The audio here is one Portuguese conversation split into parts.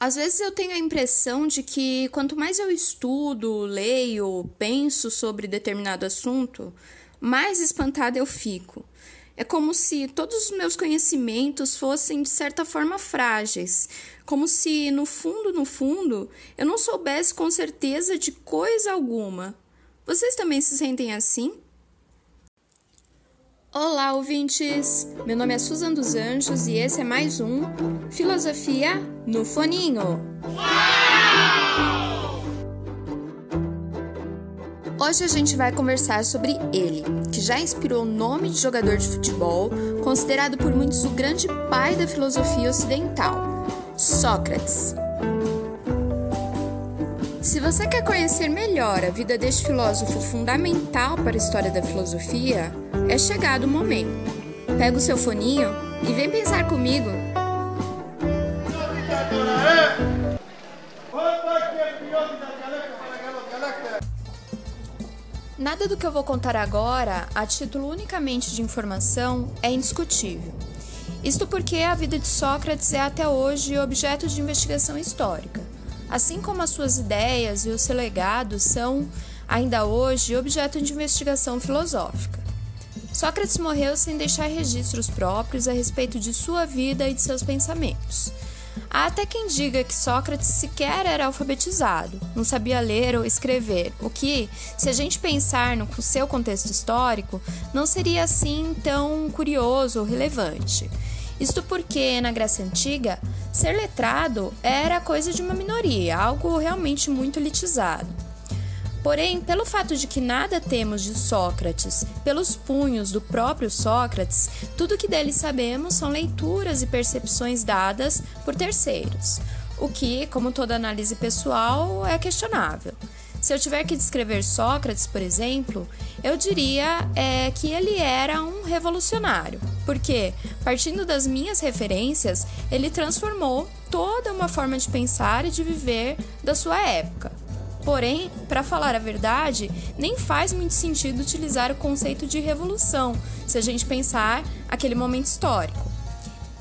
Às vezes eu tenho a impressão de que quanto mais eu estudo, leio, penso sobre determinado assunto, mais espantada eu fico. É como se todos os meus conhecimentos fossem de certa forma frágeis, como se no fundo, no fundo, eu não soubesse com certeza de coisa alguma. Vocês também se sentem assim? Olá, ouvintes! Meu nome é Susan dos Anjos e esse é mais um Filosofia no Foninho. Hoje a gente vai conversar sobre ele, que já inspirou o nome de jogador de futebol, considerado por muitos o grande pai da filosofia ocidental, Sócrates. Se você quer conhecer melhor a vida deste filósofo fundamental para a história da filosofia, é chegado o momento. Pega o seu foninho e vem pensar comigo. Nada do que eu vou contar agora, a título unicamente de informação, é indiscutível. Isto porque a vida de Sócrates é até hoje objeto de investigação histórica assim como as suas ideias e o seu legado são, ainda hoje, objeto de investigação filosófica. Sócrates morreu sem deixar registros próprios a respeito de sua vida e de seus pensamentos. Há até quem diga que Sócrates sequer era alfabetizado, não sabia ler ou escrever, o que, se a gente pensar no seu contexto histórico, não seria assim tão curioso ou relevante. Isto porque, na Grécia Antiga, ser letrado era coisa de uma minoria, algo realmente muito elitizado. Porém, pelo fato de que nada temos de Sócrates, pelos punhos do próprio Sócrates, tudo que dele sabemos são leituras e percepções dadas por terceiros, o que, como toda análise pessoal, é questionável. Se eu tiver que descrever Sócrates, por exemplo, eu diria é, que ele era um revolucionário, porque, partindo das minhas referências, ele transformou toda uma forma de pensar e de viver da sua época. Porém, para falar a verdade, nem faz muito sentido utilizar o conceito de revolução se a gente pensar aquele momento histórico.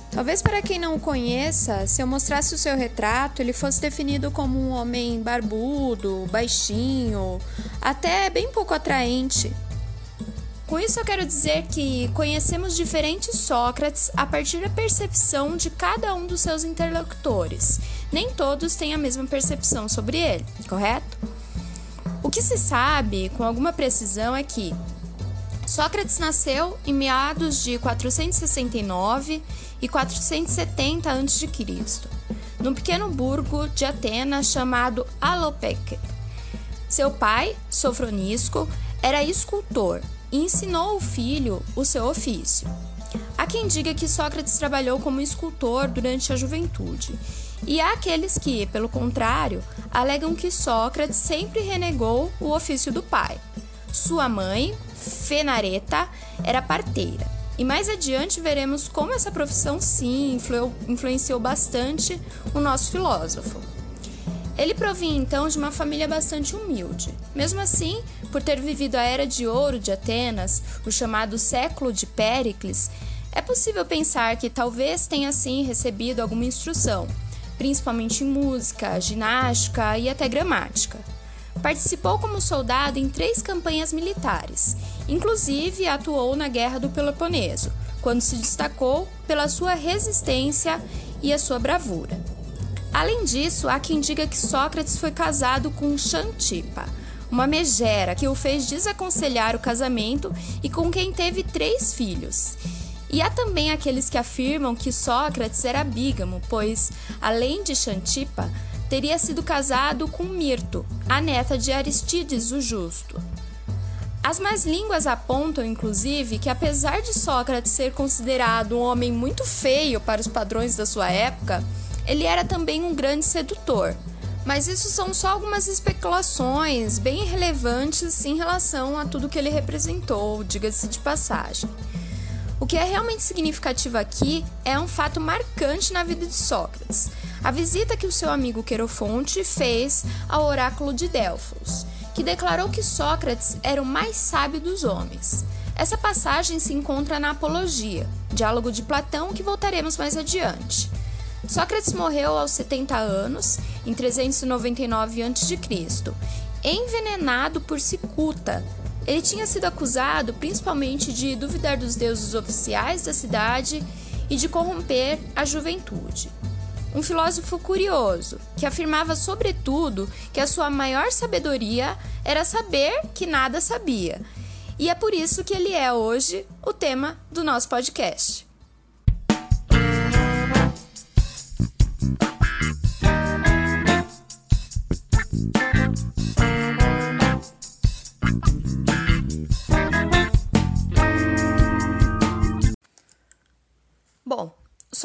Talvez para quem não o conheça, se eu mostrasse o seu retrato, ele fosse definido como um homem barbudo, baixinho, até bem pouco atraente. Com isso eu quero dizer que conhecemos diferentes Sócrates a partir da percepção de cada um dos seus interlocutores. Nem todos têm a mesma percepção sobre ele, correto? O que se sabe com alguma precisão é que Sócrates nasceu em meados de 469 e 470 a.C., num pequeno burgo de Atenas chamado Alopeque. Seu pai, Sofronisco, era escultor ensinou o filho o seu ofício. Há quem diga que Sócrates trabalhou como escultor durante a juventude, e há aqueles que, pelo contrário, alegam que Sócrates sempre renegou o ofício do pai. Sua mãe, Fenareta, era parteira e mais adiante veremos como essa profissão sim influ influenciou bastante o nosso filósofo. Ele provinha então de uma família bastante humilde. Mesmo assim, por ter vivido a era de ouro de Atenas, o chamado século de Péricles, é possível pensar que talvez tenha sim recebido alguma instrução, principalmente em música, ginástica e até gramática. Participou como soldado em três campanhas militares, inclusive atuou na Guerra do Peloponeso, quando se destacou pela sua resistência e a sua bravura. Além disso, há quem diga que Sócrates foi casado com Xantipa, uma megera que o fez desaconselhar o casamento e com quem teve três filhos. E há também aqueles que afirmam que Sócrates era bígamo, pois, além de Xantipa, teria sido casado com Mirto, a neta de Aristides o Justo. As más línguas apontam, inclusive, que apesar de Sócrates ser considerado um homem muito feio para os padrões da sua época, ele era também um grande sedutor. Mas isso são só algumas especulações bem relevantes em relação a tudo que ele representou, diga-se de passagem. O que é realmente significativo aqui é um fato marcante na vida de Sócrates a visita que o seu amigo Querofonte fez ao oráculo de Delfos, que declarou que Sócrates era o mais sábio dos homens. Essa passagem se encontra na Apologia, diálogo de Platão que voltaremos mais adiante. Sócrates morreu aos 70 anos, em 399 a.C., envenenado por cicuta. Ele tinha sido acusado principalmente de duvidar dos deuses oficiais da cidade e de corromper a juventude. Um filósofo curioso, que afirmava, sobretudo, que a sua maior sabedoria era saber que nada sabia. E é por isso que ele é hoje o tema do nosso podcast.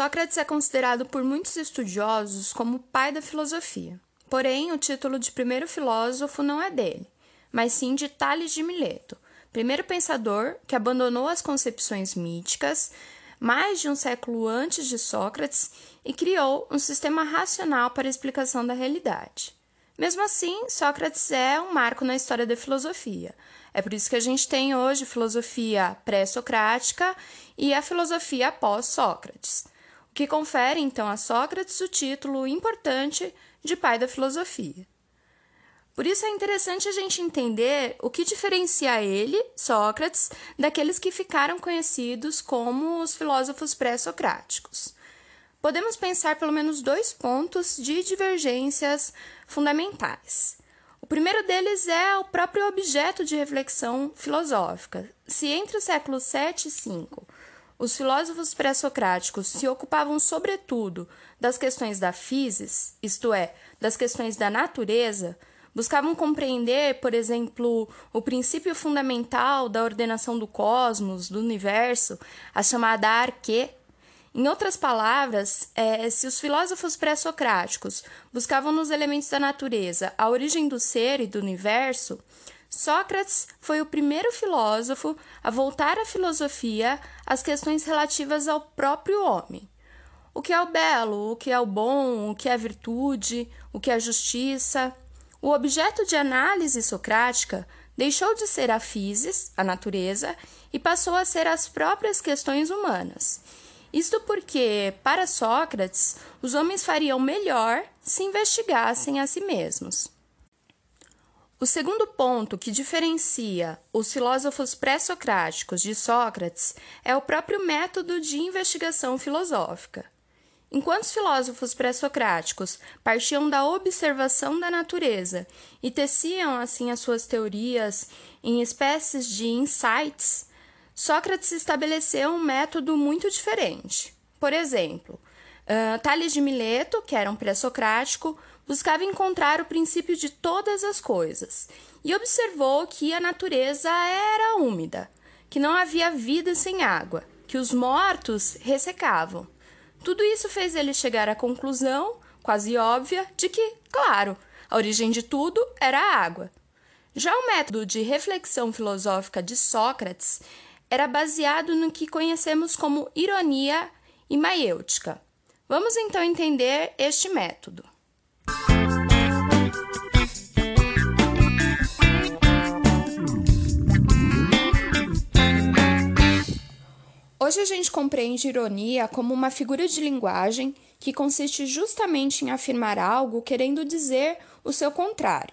Sócrates é considerado por muitos estudiosos como o pai da filosofia. Porém, o título de primeiro filósofo não é dele, mas sim de Tales de Mileto, primeiro pensador que abandonou as concepções míticas mais de um século antes de Sócrates e criou um sistema racional para a explicação da realidade. Mesmo assim, Sócrates é um marco na história da filosofia. É por isso que a gente tem hoje filosofia pré-socrática e a filosofia pós-Sócrates, que confere então a Sócrates o título importante de pai da filosofia. Por isso é interessante a gente entender o que diferencia ele, Sócrates, daqueles que ficaram conhecidos como os filósofos pré-socráticos podemos pensar pelo menos dois pontos de divergências fundamentais. O primeiro deles é o próprio objeto de reflexão filosófica. Se entre os séculos 7 e 5 os filósofos pré-socráticos se ocupavam sobretudo das questões da physis, isto é, das questões da natureza, buscavam compreender, por exemplo, o princípio fundamental da ordenação do cosmos, do universo, a chamada arque, em outras palavras, é, se os filósofos pré-socráticos buscavam nos elementos da natureza a origem do ser e do universo, Sócrates foi o primeiro filósofo a voltar a filosofia às questões relativas ao próprio homem. O que é o belo, o que é o bom, o que é a virtude, o que é a justiça. O objeto de análise socrática deixou de ser a physis, a natureza, e passou a ser as próprias questões humanas isto porque, para Sócrates, os homens fariam melhor se investigassem a si mesmos. O segundo ponto que diferencia os filósofos pré-socráticos de Sócrates é o próprio método de investigação filosófica. Enquanto os filósofos pré-socráticos partiam da observação da natureza e teciam assim as suas teorias em espécies de insights, Sócrates estabeleceu um método muito diferente. Por exemplo, uh, Tales de Mileto, que era um pré-socrático, buscava encontrar o princípio de todas as coisas e observou que a natureza era úmida, que não havia vida sem água, que os mortos ressecavam. Tudo isso fez ele chegar à conclusão, quase óbvia, de que, claro, a origem de tudo era a água. Já o método de reflexão filosófica de Sócrates era baseado no que conhecemos como ironia e maiêutica. Vamos então entender este método. Hoje a gente compreende ironia como uma figura de linguagem que consiste justamente em afirmar algo querendo dizer o seu contrário.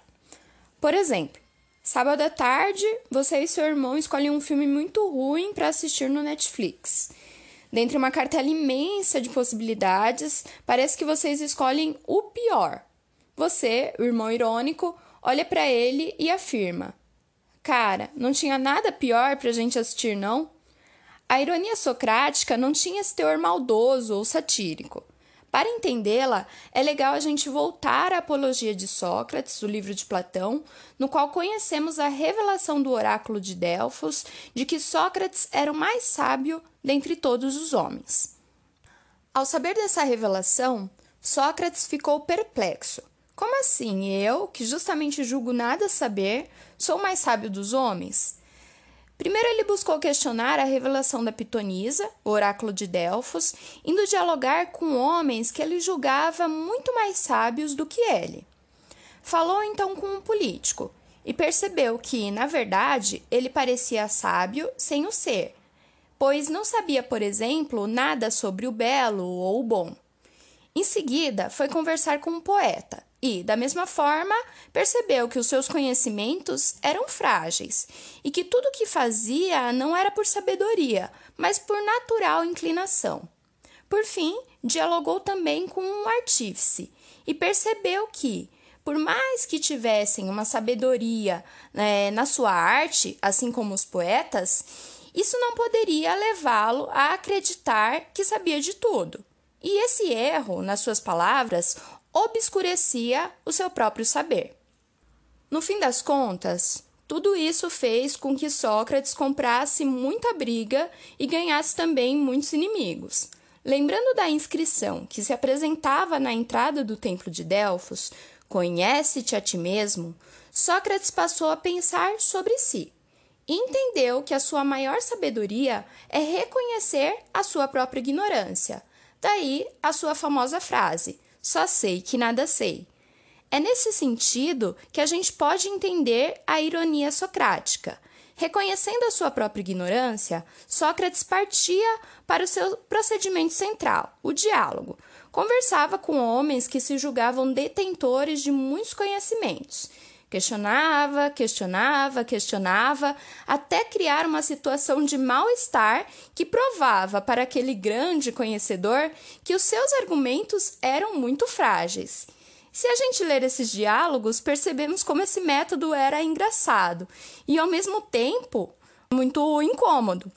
Por exemplo, Sábado à tarde, você e seu irmão escolhem um filme muito ruim para assistir no Netflix. Dentre uma cartela imensa de possibilidades, parece que vocês escolhem o pior. Você, o irmão irônico, olha para ele e afirma: Cara, não tinha nada pior para a gente assistir, não? A ironia socrática não tinha esse teor maldoso ou satírico. Para entendê-la, é legal a gente voltar à Apologia de Sócrates, o livro de Platão, no qual conhecemos a revelação do oráculo de Delfos de que Sócrates era o mais sábio dentre todos os homens. Ao saber dessa revelação, Sócrates ficou perplexo. Como assim? Eu, que justamente julgo nada saber, sou mais sábio dos homens? Primeiro, ele buscou questionar a revelação da Pitonisa, oráculo de Delfos, indo dialogar com homens que ele julgava muito mais sábios do que ele. Falou então com um político e percebeu que, na verdade, ele parecia sábio sem o ser, pois não sabia, por exemplo, nada sobre o belo ou o bom. Em seguida, foi conversar com um poeta e, da mesma forma, percebeu que os seus conhecimentos eram frágeis e que tudo o que fazia não era por sabedoria, mas por natural inclinação. Por fim, dialogou também com um artífice e percebeu que, por mais que tivessem uma sabedoria né, na sua arte, assim como os poetas, isso não poderia levá-lo a acreditar que sabia de tudo. E esse erro, nas suas palavras, obscurecia o seu próprio saber. No fim das contas, tudo isso fez com que Sócrates comprasse muita briga e ganhasse também muitos inimigos. Lembrando da inscrição que se apresentava na entrada do templo de Delfos, conhece-te a ti mesmo, Sócrates passou a pensar sobre si e entendeu que a sua maior sabedoria é reconhecer a sua própria ignorância. Daí a sua famosa frase: só sei que nada sei. É nesse sentido que a gente pode entender a ironia socrática. Reconhecendo a sua própria ignorância, Sócrates partia para o seu procedimento central, o diálogo. Conversava com homens que se julgavam detentores de muitos conhecimentos. Questionava, questionava, questionava, até criar uma situação de mal-estar que provava para aquele grande conhecedor que os seus argumentos eram muito frágeis. Se a gente ler esses diálogos, percebemos como esse método era engraçado e, ao mesmo tempo, muito incômodo.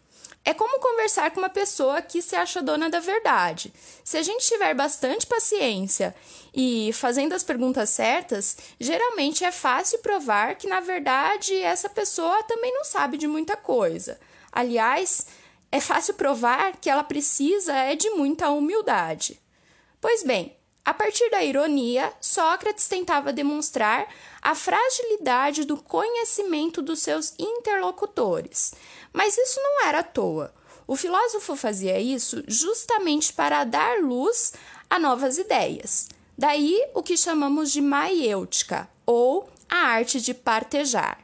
É como conversar com uma pessoa que se acha dona da verdade. Se a gente tiver bastante paciência e fazendo as perguntas certas, geralmente é fácil provar que, na verdade, essa pessoa também não sabe de muita coisa. Aliás, é fácil provar que ela precisa é de muita humildade. Pois bem, a partir da ironia, Sócrates tentava demonstrar a fragilidade do conhecimento dos seus interlocutores. Mas isso não era à toa. O filósofo fazia isso justamente para dar luz a novas ideias. Daí o que chamamos de maiêutica, ou a arte de partejar.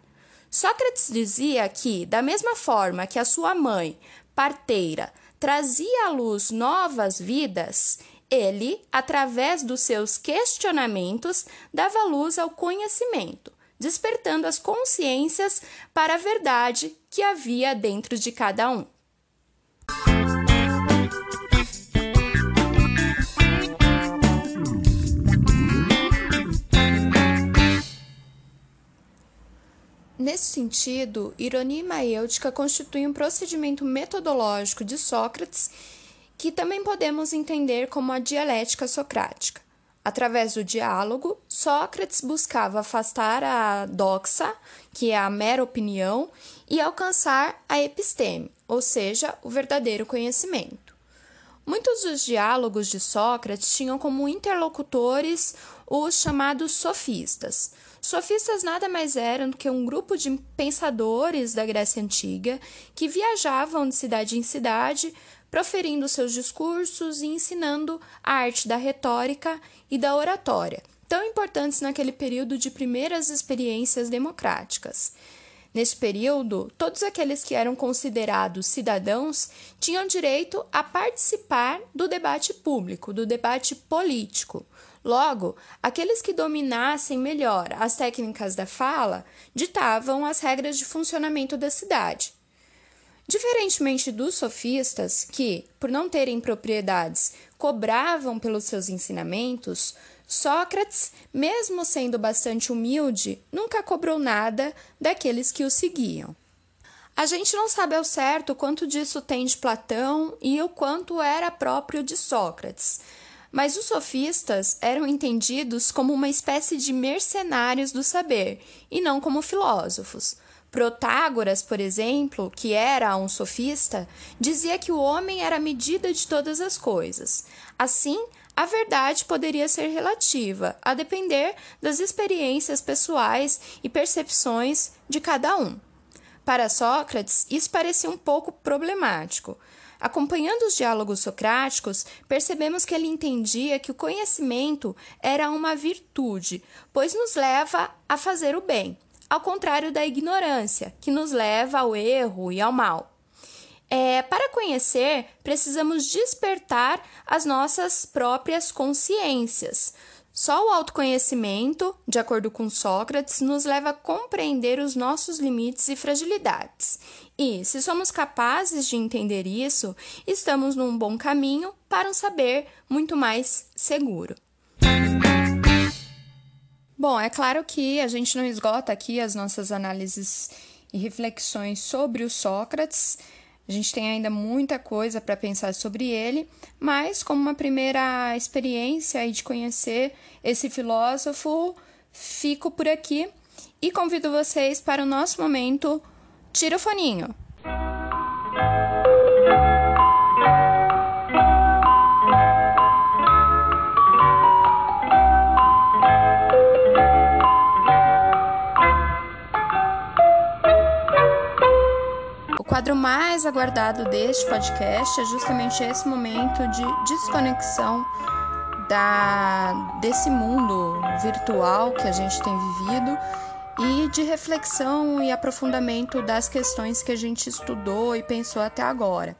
Sócrates dizia que, da mesma forma que a sua mãe, parteira, trazia à luz novas vidas, ele, através dos seus questionamentos, dava luz ao conhecimento, despertando as consciências para a verdade que havia dentro de cada um. Nesse sentido, ironia maêutica constituem um procedimento metodológico de Sócrates que também podemos entender como a dialética socrática. Através do diálogo, Sócrates buscava afastar a doxa, que é a mera opinião, e alcançar a episteme, ou seja, o verdadeiro conhecimento. Muitos dos diálogos de Sócrates tinham como interlocutores os chamados sofistas. Sofistas nada mais eram do que um grupo de pensadores da Grécia Antiga que viajavam de cidade em cidade proferindo seus discursos e ensinando a arte da retórica e da oratória, tão importantes naquele período de primeiras experiências democráticas. Nesse período, todos aqueles que eram considerados cidadãos tinham direito a participar do debate público, do debate político. Logo, aqueles que dominassem melhor as técnicas da fala ditavam as regras de funcionamento da cidade. Diferentemente dos sofistas, que, por não terem propriedades, cobravam pelos seus ensinamentos, Sócrates, mesmo sendo bastante humilde, nunca cobrou nada daqueles que o seguiam. A gente não sabe ao certo quanto disso tem de Platão e o quanto era próprio de Sócrates, mas os sofistas eram entendidos como uma espécie de mercenários do saber e não como filósofos. Protágoras, por exemplo, que era um sofista, dizia que o homem era a medida de todas as coisas. Assim, a verdade poderia ser relativa, a depender das experiências pessoais e percepções de cada um. Para Sócrates, isso parecia um pouco problemático. Acompanhando os diálogos socráticos, percebemos que ele entendia que o conhecimento era uma virtude, pois nos leva a fazer o bem ao contrário da ignorância, que nos leva ao erro e ao mal. É, para conhecer, precisamos despertar as nossas próprias consciências. Só o autoconhecimento, de acordo com Sócrates, nos leva a compreender os nossos limites e fragilidades. E, se somos capazes de entender isso, estamos num bom caminho para um saber muito mais seguro. Bom, é claro que a gente não esgota aqui as nossas análises e reflexões sobre o Sócrates. A gente tem ainda muita coisa para pensar sobre ele, mas como uma primeira experiência de conhecer esse filósofo, fico por aqui e convido vocês para o nosso momento Tira o Foninho. Quadro mais aguardado deste podcast é justamente esse momento de desconexão da, desse mundo virtual que a gente tem vivido e de reflexão e aprofundamento das questões que a gente estudou e pensou até agora.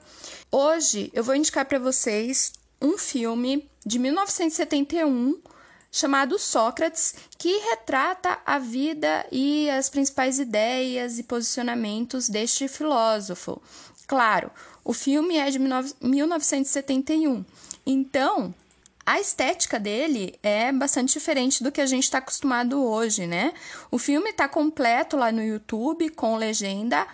Hoje eu vou indicar para vocês um filme de 1971 chamado Sócrates, que retrata a vida e as principais ideias e posicionamentos deste filósofo. Claro, o filme é de 1971, então a estética dele é bastante diferente do que a gente está acostumado hoje, né? O filme está completo lá no YouTube com legenda,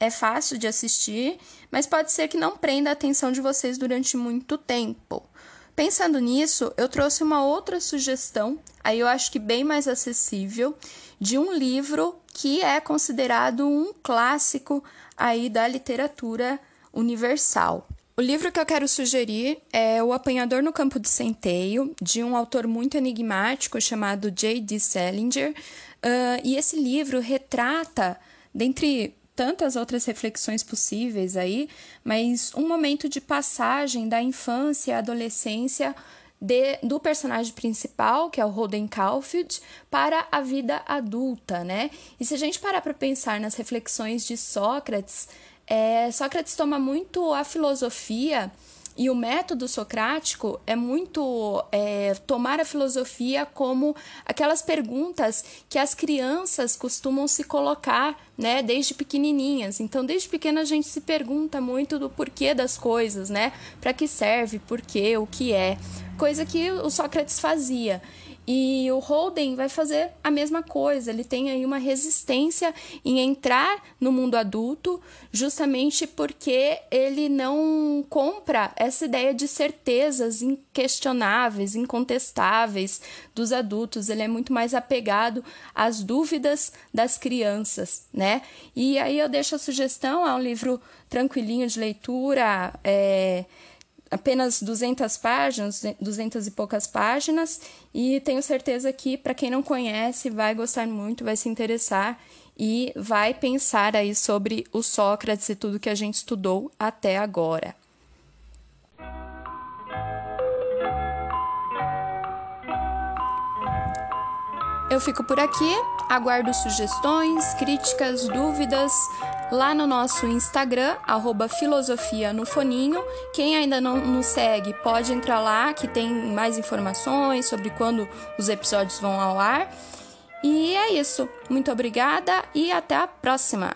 é fácil de assistir, mas pode ser que não prenda a atenção de vocês durante muito tempo. Pensando nisso, eu trouxe uma outra sugestão, aí eu acho que bem mais acessível, de um livro que é considerado um clássico aí da literatura universal. O livro que eu quero sugerir é O Apanhador no Campo de Centeio, de um autor muito enigmático chamado J.D. Salinger. Uh, e esse livro retrata, dentre tantas outras reflexões possíveis aí, mas um momento de passagem da infância à adolescência de, do personagem principal, que é o Holden Caulfield, para a vida adulta, né? E se a gente parar para pensar nas reflexões de Sócrates, é, Sócrates toma muito a filosofia e o método socrático é muito é, tomar a filosofia como aquelas perguntas que as crianças costumam se colocar, né, desde pequenininhas. Então, desde pequena a gente se pergunta muito do porquê das coisas, né? Para que serve, porquê, o que é. Coisa que o Sócrates fazia. E o Holden vai fazer a mesma coisa, ele tem aí uma resistência em entrar no mundo adulto, justamente porque ele não compra essa ideia de certezas inquestionáveis, incontestáveis dos adultos, ele é muito mais apegado às dúvidas das crianças, né? E aí eu deixo a sugestão, é um livro tranquilinho de leitura, é apenas 200 páginas, 200 e poucas páginas, e tenho certeza que para quem não conhece vai gostar muito, vai se interessar e vai pensar aí sobre o Sócrates e tudo que a gente estudou até agora. Eu fico por aqui, aguardo sugestões, críticas, dúvidas lá no nosso Instagram, arroba filosofia no foninho. Quem ainda não nos segue pode entrar lá que tem mais informações sobre quando os episódios vão ao ar. E é isso. Muito obrigada e até a próxima!